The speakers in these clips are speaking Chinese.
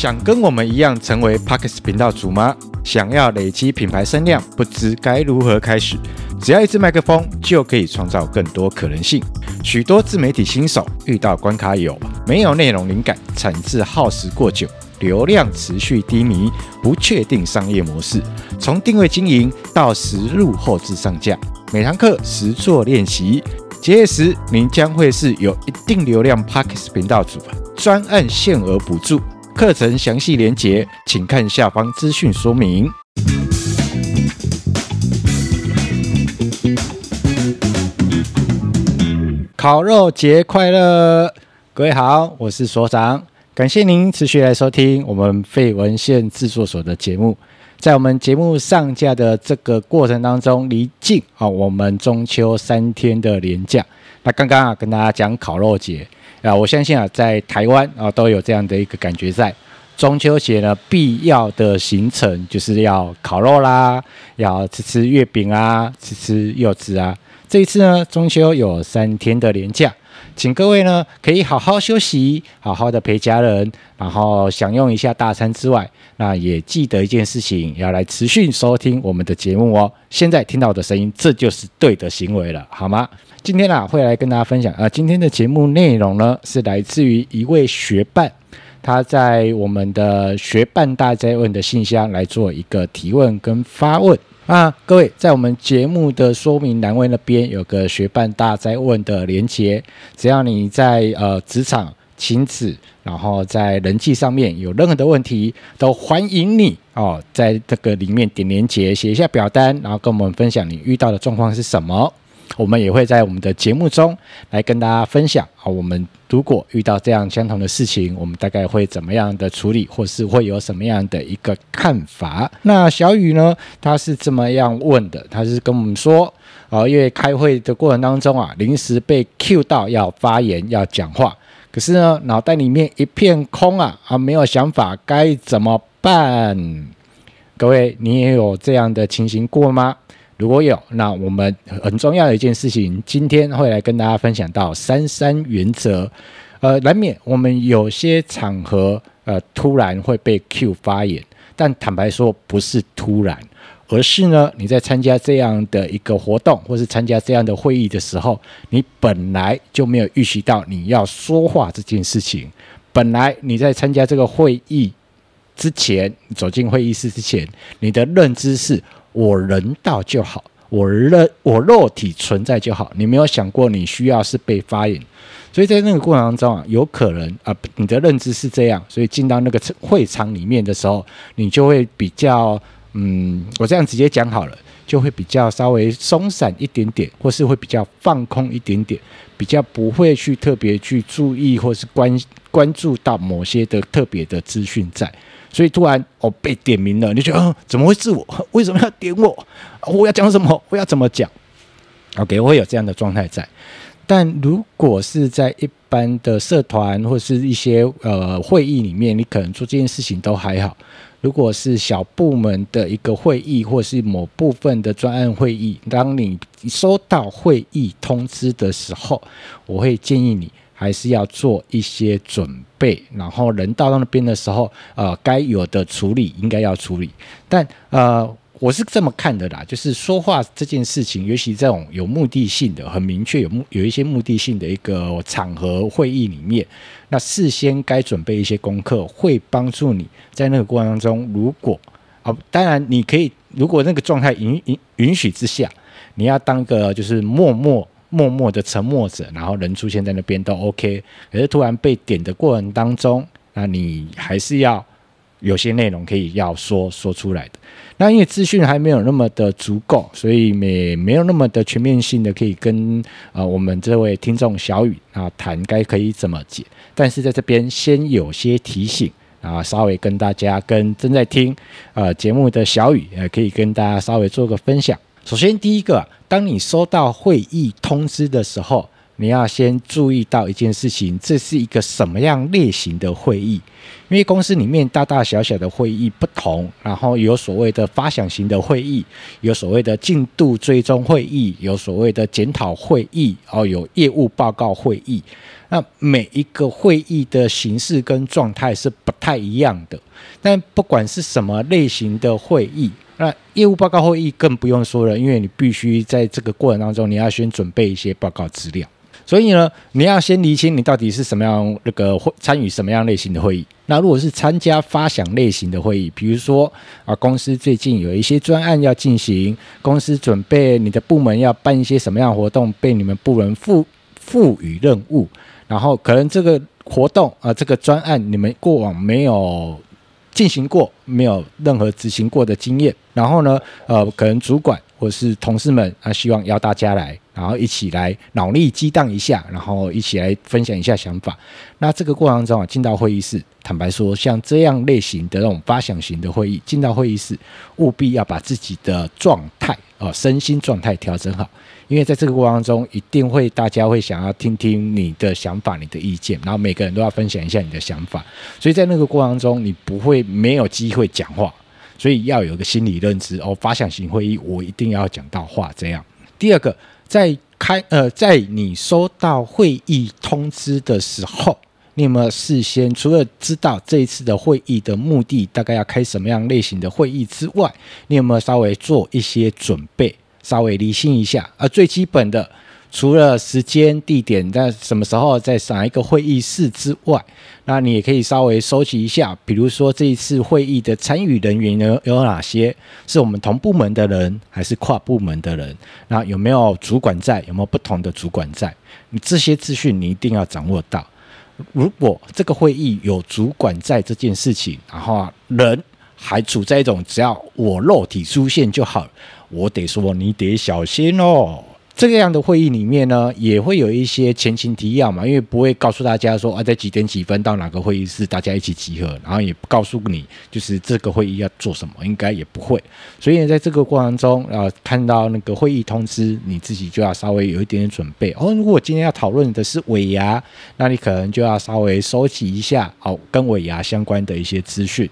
想跟我们一样成为 Podcast 频道主吗？想要累积品牌声量，不知该如何开始？只要一支麦克风，就可以创造更多可能性。许多自媒体新手遇到关卡有：没有内容灵感，产制耗时过久，流量持续低迷，不确定商业模式。从定位经营到实录后置上架，每堂课实做练习，结业时您将会是有一定流量 Podcast 频道主，专案限额补助。课程详细连结，请看下方资讯说明。烤肉节快乐，各位好，我是所长，感谢您持续来收听我们废文献制作所的节目。在我们节目上架的这个过程当中，离近啊，我们中秋三天的连假。那刚刚啊，跟大家讲烤肉节。啊，我相信啊，在台湾啊，都有这样的一个感觉在，中秋节呢，必要的行程就是要烤肉啦，要吃吃月饼啊，吃吃柚子啊。这一次呢，中秋有三天的连假，请各位呢可以好好休息，好好的陪家人，然后享用一下大餐之外，那也记得一件事情，要来持续收听我们的节目哦。现在听到我的声音，这就是对的行为了，好吗？今天啊，会来跟大家分享啊，今天的节目内容呢，是来自于一位学伴，他在我们的学伴大哉问的信箱来做一个提问跟发问啊。各位在我们节目的说明栏位那边有个学伴大哉问的连结，只要你在呃职场、亲子，然后在人际上面有任何的问题，都欢迎你哦，在这个里面点连结，写一下表单，然后跟我们分享你遇到的状况是什么。我们也会在我们的节目中来跟大家分享啊，我们如果遇到这样相同的事情，我们大概会怎么样的处理，或是会有什么样的一个看法？那小雨呢，他是这么样问的，他是跟我们说啊，因为开会的过程当中啊，临时被 cue 到要发言要讲话，可是呢，脑袋里面一片空啊，啊，没有想法，该怎么办？各位，你也有这样的情形过吗？如果有，那我们很重要的一件事情，今天会来跟大家分享到三三原则。呃，难免我们有些场合，呃，突然会被 Q 发言，但坦白说不是突然，而是呢，你在参加这样的一个活动，或是参加这样的会议的时候，你本来就没有预习到你要说话这件事情。本来你在参加这个会议之前，走进会议室之前，你的认知是。我人到就好，我肉我肉体存在就好。你没有想过你需要是被发言，所以在那个过程当中啊，有可能啊，你的认知是这样，所以进到那个会场里面的时候，你就会比较嗯，我这样直接讲好了，就会比较稍微松散一点点，或是会比较放空一点点，比较不会去特别去注意或是关关注到某些的特别的资讯在。所以突然我被点名了，你就觉得，怎么会是我？为什么要点我？我要讲什么？我要怎么讲？OK，我会有这样的状态在。但如果是在一般的社团或是一些呃会议里面，你可能做这件事情都还好。如果是小部门的一个会议，或是某部分的专案会议，当你收到会议通知的时候，我会建议你。还是要做一些准备，然后人到那边的时候，呃，该有的处理应该要处理。但呃，我是这么看的啦，就是说话这件事情，尤其这种有目的性的、很明确有目有一些目的性的一个场合会议里面，那事先该准备一些功课，会帮助你在那个过程当中，如果啊、当然你可以，如果那个状态允允允许之下，你要当个就是默默。默默的沉默着，然后人出现在那边都 OK。可是突然被点的过程当中，那你还是要有些内容可以要说说出来的。那因为资讯还没有那么的足够，所以没没有那么的全面性的可以跟呃我们这位听众小雨啊谈该可以怎么解。但是在这边先有些提醒啊，稍微跟大家跟正在听呃节目的小雨呃可以跟大家稍微做个分享。首先第一个。当你收到会议通知的时候，你要先注意到一件事情，这是一个什么样类型的会议？因为公司里面大大小小的会议不同，然后有所谓的发想型的会议，有所谓的进度追踪会议，有所谓的检讨会议，哦，有业务报告会议。那每一个会议的形式跟状态是不太一样的。但不管是什么类型的会议，那业务报告会议更不用说了，因为你必须在这个过程当中，你要先准备一些报告资料。所以呢，你要先厘清你到底是什么样那个会参与什么样类型的会议。那如果是参加发想类型的会议，比如说啊，公司最近有一些专案要进行，公司准备你的部门要办一些什么样活动，被你们部门赋赋予任务，然后可能这个活动啊，这个专案你们过往没有进行过，没有任何执行过的经验，然后呢，呃，可能主管或是同事们啊，希望邀大家来。然后一起来脑力激荡一下，然后一起来分享一下想法。那这个过程中啊，进到会议室，坦白说，像这样类型的那种发想型的会议，进到会议室，务必要把自己的状态啊，身心状态调整好，因为在这个过程中，一定会大家会想要听听你的想法、你的意见，然后每个人都要分享一下你的想法。所以在那个过程中，你不会没有机会讲话，所以要有个心理认知哦，发想型会议我一定要讲到话。这样，第二个。在开呃，在你收到会议通知的时候，你有没有事先除了知道这一次的会议的目的，大概要开什么样类型的会议之外，你有没有稍微做一些准备，稍微理清一下？而最基本的。除了时间、地点在什么时候在哪一个会议室之外，那你也可以稍微收集一下，比如说这一次会议的参与人员有有哪些？是我们同部门的人，还是跨部门的人？那有没有主管在？有没有不同的主管在？你这些资讯你一定要掌握到。如果这个会议有主管在这件事情，然后人还处在一种只要我肉体出现就好，我得说你得小心哦。这个样的会议里面呢，也会有一些前情提要嘛，因为不会告诉大家说啊，在几点几分到哪个会议室，大家一起集合，然后也不告诉你就是这个会议要做什么，应该也不会。所以在这个过程中，啊，看到那个会议通知，你自己就要稍微有一点点准备哦。如果今天要讨论的是尾牙，那你可能就要稍微收集一下哦，跟尾牙相关的一些资讯。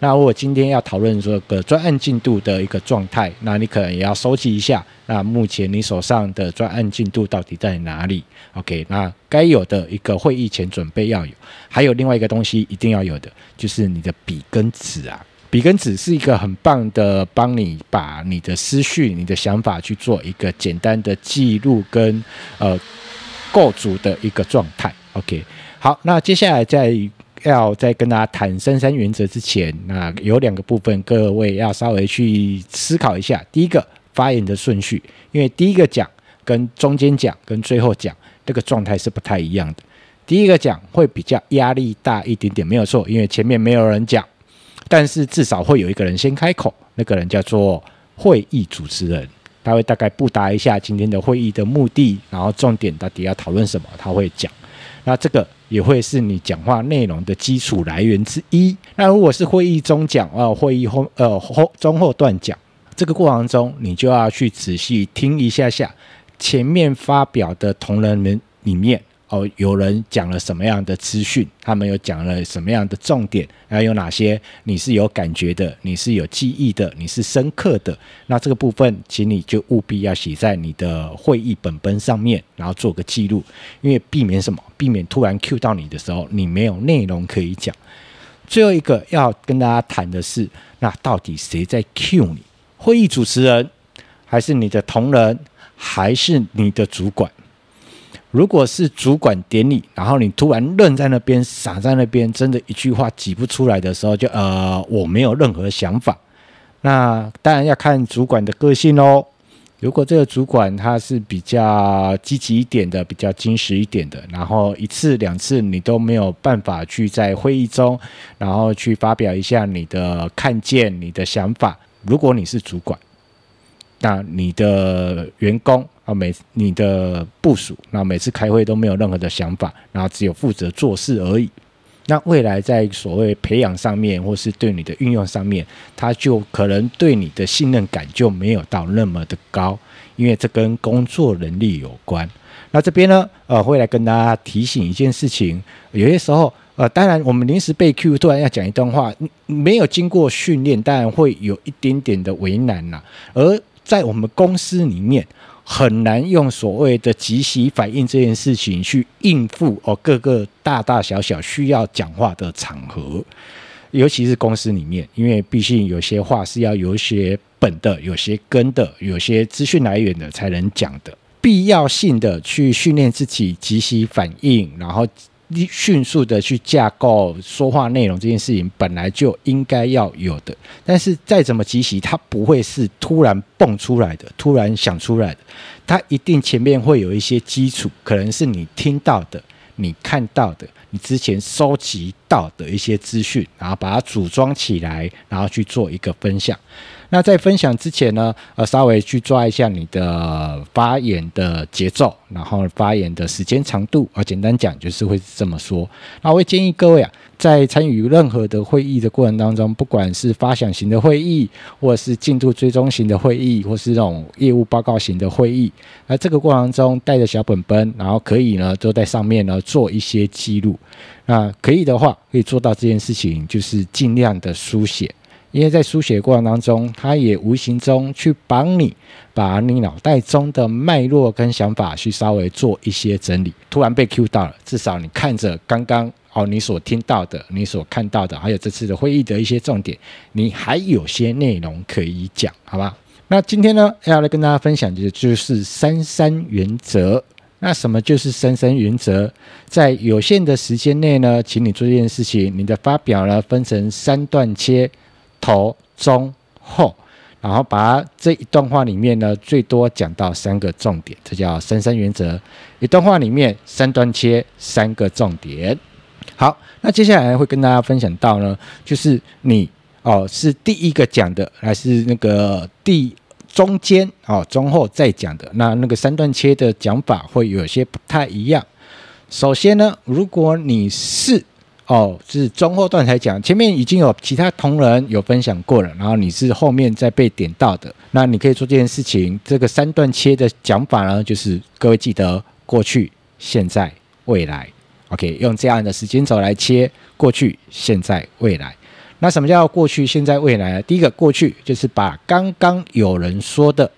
那如果今天要讨论这个专案进度的一个状态，那你可能也要收集一下。那目前你手上的专案进度到底在哪里？OK，那该有的一个会议前准备要有，还有另外一个东西一定要有的，就是你的笔跟纸啊。笔跟纸是一个很棒的，帮你把你的思绪、你的想法去做一个简单的记录跟呃构筑的一个状态。OK，好，那接下来在要再跟大家谈三三原则之前，那有两个部分，各位要稍微去思考一下。第一个。发言的顺序，因为第一个讲跟中间讲跟最后讲这个状态是不太一样的。第一个讲会比较压力大一点点，没有错，因为前面没有人讲，但是至少会有一个人先开口，那个人叫做会议主持人，他会大概布达一下今天的会议的目的，然后重点到底要讨论什么，他会讲。那这个也会是你讲话内容的基础来源之一。那如果是会议中讲，呃，会议后呃后中后段讲。这个过程中，你就要去仔细听一下下前面发表的同仁们里面哦，有人讲了什么样的资讯，他们有讲了什么样的重点，还有哪些你是有感觉的，你是有记忆的，你是深刻的。那这个部分，请你就务必要写在你的会议本本上面，然后做个记录，因为避免什么？避免突然 Q 到你的时候，你没有内容可以讲。最后一个要跟大家谈的是，那到底谁在 Q 你？会议主持人，还是你的同仁，还是你的主管？如果是主管点你，然后你突然愣在那边，傻在那边，真的一句话挤不出来的时候，就呃，我没有任何想法。那当然要看主管的个性哦。如果这个主管他是比较积极一点的，比较矜持一点的，然后一次两次你都没有办法去在会议中，然后去发表一下你的看见、你的想法。如果你是主管，那你的员工啊，每你的部署，那每次开会都没有任何的想法，然后只有负责做事而已。那未来在所谓培养上面，或是对你的运用上面，他就可能对你的信任感就没有到那么的高，因为这跟工作能力有关。那这边呢，呃，会来跟大家提醒一件事情，有些时候，呃，当然我们临时被 Q，突然要讲一段话，没有经过训练，当然会有一点点的为难呐。而在我们公司里面，很难用所谓的即席反应这件事情去应付哦各个大大小小需要讲话的场合，尤其是公司里面，因为毕竟有些话是要有一些本的、有些根的、有些资讯来源的才能讲的，必要性的去训练自己即席反应，然后。迅速的去架构说话内容这件事情本来就应该要有的，但是再怎么集齐，它不会是突然蹦出来的，突然想出来的，它一定前面会有一些基础，可能是你听到的、你看到的、你之前收集到的一些资讯，然后把它组装起来，然后去做一个分享。那在分享之前呢，呃，稍微去抓一下你的发言的节奏，然后发言的时间长度啊，简单讲就是会这么说。那我会建议各位啊，在参与任何的会议的过程当中，不管是发想型的会议，或是进度追踪型的会议，或是这种业务报告型的会议，那这个过程中带着小本本，然后可以呢都在上面呢做一些记录。那可以的话，可以做到这件事情，就是尽量的书写。因为在书写过程当中，它也无形中去帮你把你脑袋中的脉络跟想法去稍微做一些整理。突然被 Q 到了，至少你看着刚刚哦，你所听到的、你所看到的，还有这次的会议的一些重点，你还有些内容可以讲，好吧？那今天呢，要来跟大家分享的就是三三原则。那什么就是三三原则？在有限的时间内呢，请你做这件事情，你的发表呢分成三段切。头、中、后，然后把这一段话里面呢，最多讲到三个重点，这叫三三原则。一段话里面三段切，三个重点。好，那接下来会跟大家分享到呢，就是你哦是第一个讲的，还是那个第中间哦中后再讲的？那那个三段切的讲法会有些不太一样。首先呢，如果你是哦，是中后段才讲，前面已经有其他同仁有分享过了，然后你是后面再被点到的，那你可以做这件事情。这个三段切的讲法呢，就是各位记得过去、现在、未来，OK，用这样的时间轴来切过去、现在、未来。那什么叫过去、现在、未来呢？第一个过去就是把刚刚有人说的。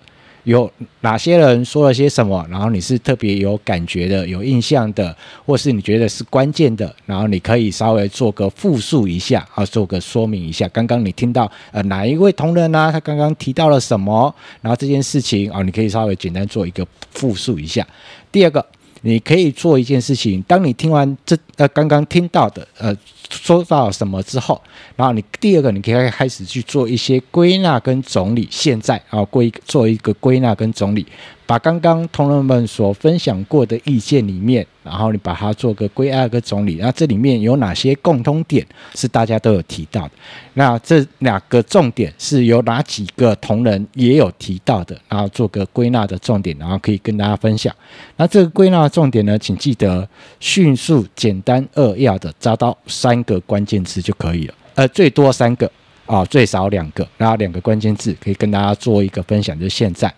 有哪些人说了些什么？然后你是特别有感觉的、有印象的，或是你觉得是关键的，然后你可以稍微做个复述一下啊，做个说明一下。刚刚你听到呃哪一位同仁呢、啊？他刚刚提到了什么？然后这件事情啊，你可以稍微简单做一个复述一下。第二个。你可以做一件事情，当你听完这呃刚刚听到的呃说到什么之后，然后你第二个你可以开始去做一些归纳跟整理。现在啊，归做一个归纳跟整理。把刚刚同仁们所分享过的意见里面，然后你把它做个归纳跟总理，那这里面有哪些共通点是大家都有提到的？那这两个重点是有哪几个同仁也有提到的？然后做个归纳的重点，然后可以跟大家分享。那这个归纳的重点呢，请记得迅速、简单、扼要的抓到三个关键词就可以了。呃，最多三个啊，最少两个，然后两个关键字可以跟大家做一个分享，就是现在。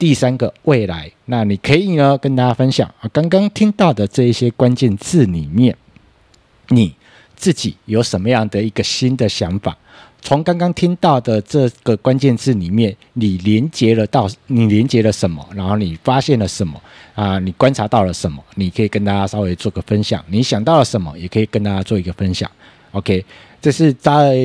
第三个未来，那你可以呢跟大家分享啊，刚刚听到的这一些关键字里面，你自己有什么样的一个新的想法？从刚刚听到的这个关键字里面，你连接了到你连接了什么？然后你发现了什么？啊，你观察到了什么？你可以跟大家稍微做个分享。你想到了什么？也可以跟大家做一个分享。OK。这是在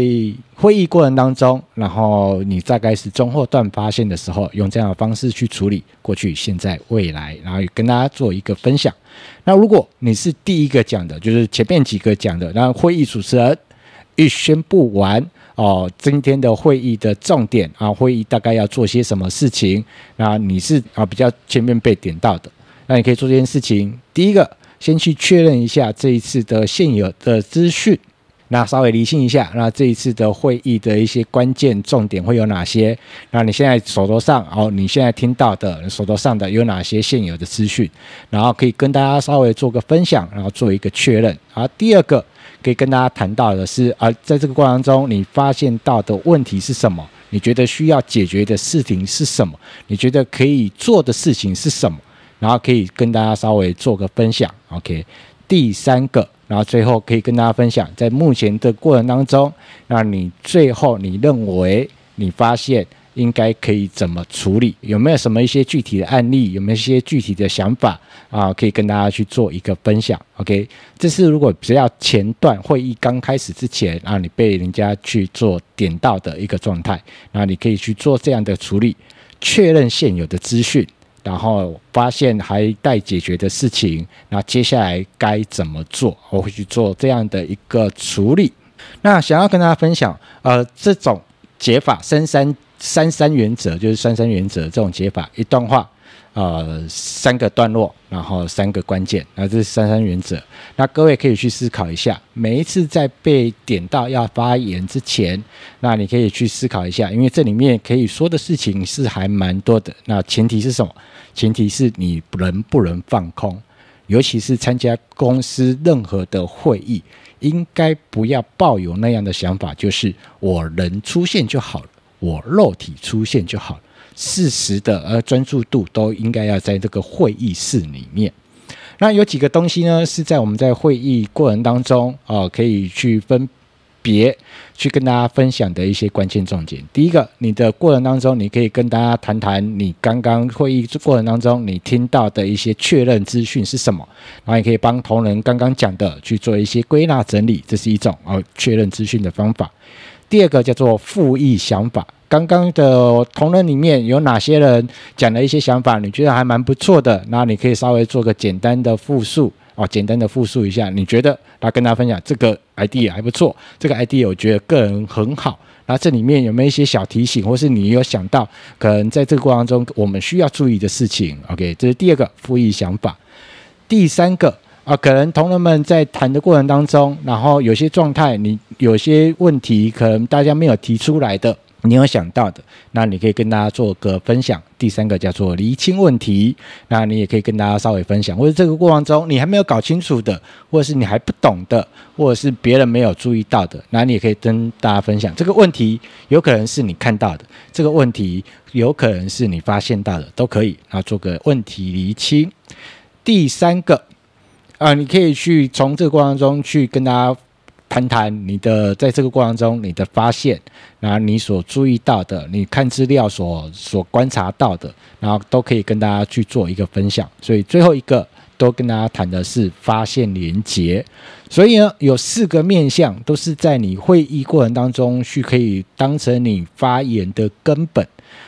会议过程当中，然后你大概是中后段发现的时候，用这样的方式去处理过去、现在、未来，然后跟大家做一个分享。那如果你是第一个讲的，就是前面几个讲的，然后会议主持人一宣布完哦，今天的会议的重点啊，会议大概要做些什么事情，那你是啊比较前面被点到的，那你可以做这件事情。第一个，先去确认一下这一次的现有的资讯。那稍微理性一下，那这一次的会议的一些关键重点会有哪些？那你现在手头上哦，你现在听到的手头上的有哪些现有的资讯？然后可以跟大家稍微做个分享，然后做一个确认。好，第二个可以跟大家谈到的是，啊，在这个过程中你发现到的问题是什么？你觉得需要解决的事情是什么？你觉得可以做的事情是什么？然后可以跟大家稍微做个分享。OK，第三个，然后最后可以跟大家分享，在目前的过程当中，那你最后你认为你发现。应该可以怎么处理？有没有什么一些具体的案例？有没有一些具体的想法啊？可以跟大家去做一个分享。OK，这是如果只要前段会议刚开始之前啊，你被人家去做点到的一个状态，那你可以去做这样的处理，确认现有的资讯，然后发现还待解决的事情，那接下来该怎么做？我会去做这样的一个处理。那想要跟大家分享，呃，这种解法三三。三三原则就是三三原则这种解法，一段话，呃，三个段落，然后三个关键，那这是三三原则。那各位可以去思考一下，每一次在被点到要发言之前，那你可以去思考一下，因为这里面可以说的事情是还蛮多的。那前提是什么？前提是你能不能放空，尤其是参加公司任何的会议，应该不要抱有那样的想法，就是我能出现就好了。我肉体出现就好了，适时的呃专注度都应该要在这个会议室里面。那有几个东西呢，是在我们在会议过程当中啊、呃，可以去分别去跟大家分享的一些关键重点。第一个，你的过程当中，你可以跟大家谈谈你刚刚会议过程当中你听到的一些确认资讯是什么，然后也可以帮同仁刚刚讲的去做一些归纳整理，这是一种呃确认资讯的方法。第二个叫做复议想法，刚刚的同仁里面有哪些人讲了一些想法，你觉得还蛮不错的，那你可以稍微做个简单的复述哦，简单的复述一下，你觉得来跟大家分享这个 idea 还不错，这个 idea 我觉得个人很好，那这里面有没有一些小提醒，或是你有想到可能在这个过程中我们需要注意的事情？OK，这是第二个复议想法，第三个。啊，可能同仁们在谈的过程当中，然后有些状态，你有些问题，可能大家没有提出来的，你有想到的，那你可以跟大家做个分享。第三个叫做厘清问题，那你也可以跟大家稍微分享，或者这个过程中你还没有搞清楚的，或者是你还不懂的，或者是别人没有注意到的，那你也可以跟大家分享。这个问题有可能是你看到的，这个问题有可能是你发现到的，都可以。然后做个问题厘清。第三个。啊，你可以去从这个过程中去跟大家谈谈你的在这个过程中你的发现，然后你所注意到的，你看资料所所观察到的，然后都可以跟大家去做一个分享。所以最后一个都跟大家谈的是发现连接。所以呢，有四个面向都是在你会议过程当中去可以当成你发言的根本。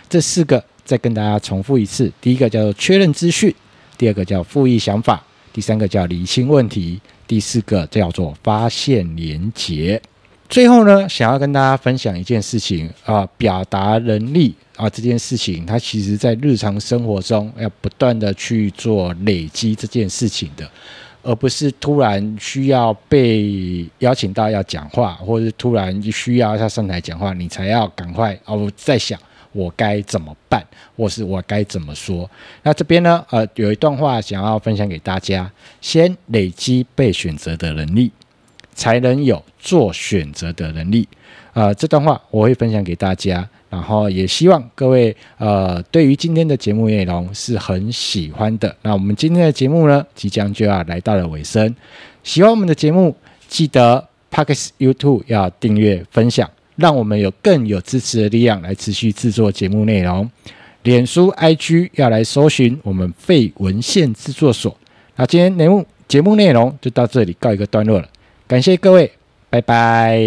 这四个再跟大家重复一次：第一个叫做确认资讯，第二个叫复议想法。第三个叫理清问题，第四个叫做发现连结。最后呢，想要跟大家分享一件事情啊，表达能力啊，这件事情它其实在日常生活中要不断的去做累积这件事情的，而不是突然需要被邀请到要讲话，或者是突然需要要上台讲话，你才要赶快哦，在想。我该怎么办，或是我该怎么说？那这边呢？呃，有一段话想要分享给大家：先累积被选择的能力，才能有做选择的能力。呃，这段话我会分享给大家，然后也希望各位呃，对于今天的节目内容是很喜欢的。那我们今天的节目呢，即将就要来到了尾声。喜欢我们的节目，记得 Podcast YouTube 要订阅分享。让我们有更有支持的力量来持续制作节目内容。脸书、IG 要来搜寻我们废文献制作所。那今天节目节目内容就到这里告一个段落了，感谢各位，拜拜。